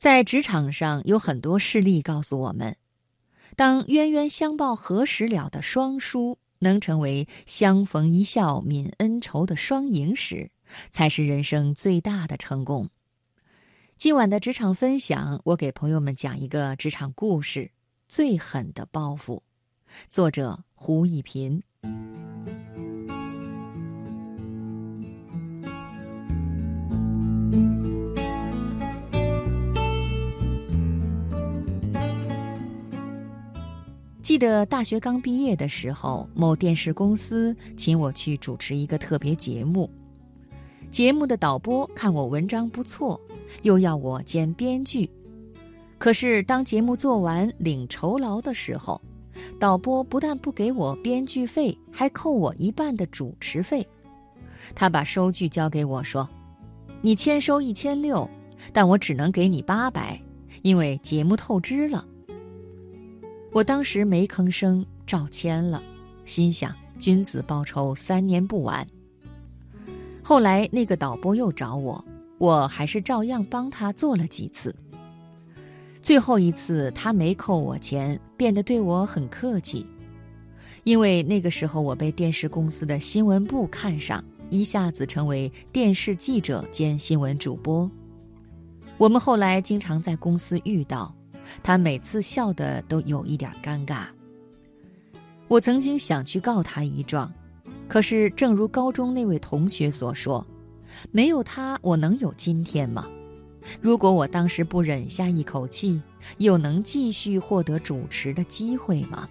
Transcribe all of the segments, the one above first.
在职场上有很多事例告诉我们，当冤冤相报何时了的双输能成为相逢一笑泯恩仇的双赢时，才是人生最大的成功。今晚的职场分享，我给朋友们讲一个职场故事《最狠的报复》，作者胡一平。记得大学刚毕业的时候，某电视公司请我去主持一个特别节目。节目的导播看我文章不错，又要我兼编剧。可是当节目做完领酬劳的时候，导播不但不给我编剧费，还扣我一半的主持费。他把收据交给我说：“你签收一千六，但我只能给你八百，因为节目透支了。”我当时没吭声，照签了，心想君子报仇，三年不晚。后来那个导播又找我，我还是照样帮他做了几次。最后一次他没扣我钱，变得对我很客气，因为那个时候我被电视公司的新闻部看上，一下子成为电视记者兼新闻主播。我们后来经常在公司遇到。他每次笑的都有一点尴尬。我曾经想去告他一状，可是正如高中那位同学所说，没有他我能有今天吗？如果我当时不忍下一口气，又能继续获得主持的机会吗？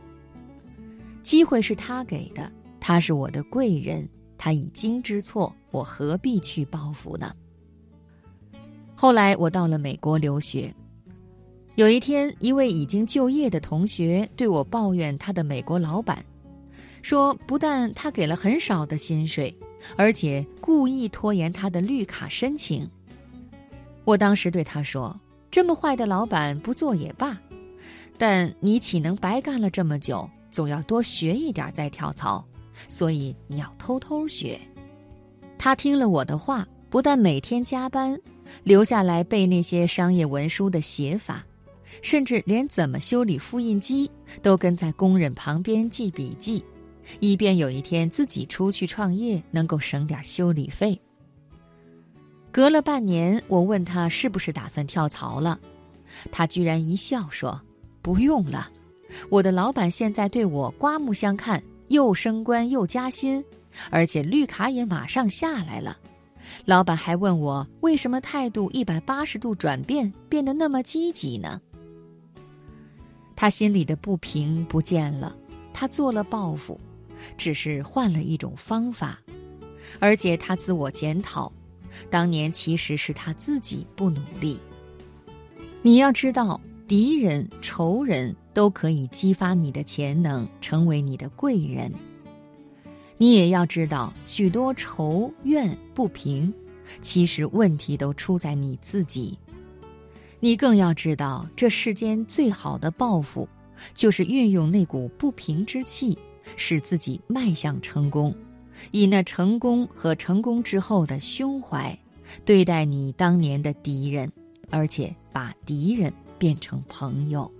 机会是他给的，他是我的贵人，他已经知错，我何必去报复呢？后来我到了美国留学。有一天，一位已经就业的同学对我抱怨他的美国老板，说不但他给了很少的薪水，而且故意拖延他的绿卡申请。我当时对他说：“这么坏的老板不做也罢，但你岂能白干了这么久？总要多学一点再跳槽，所以你要偷偷学。”他听了我的话，不但每天加班，留下来背那些商业文书的写法。甚至连怎么修理复印机都跟在工人旁边记笔记，以便有一天自己出去创业能够省点修理费。隔了半年，我问他是不是打算跳槽了，他居然一笑说：“不用了，我的老板现在对我刮目相看，又升官又加薪，而且绿卡也马上下来了。老板还问我为什么态度一百八十度转变，变得那么积极呢？”他心里的不平不见了，他做了报复，只是换了一种方法，而且他自我检讨，当年其实是他自己不努力。你要知道，敌人、仇人都可以激发你的潜能，成为你的贵人。你也要知道，许多仇怨不平，其实问题都出在你自己。你更要知道这世间最好的报复就是运用那股不平之气使自己迈向成功。以那成功和成功之后的胸怀对待你当年的敌人而且把敌人变成朋友。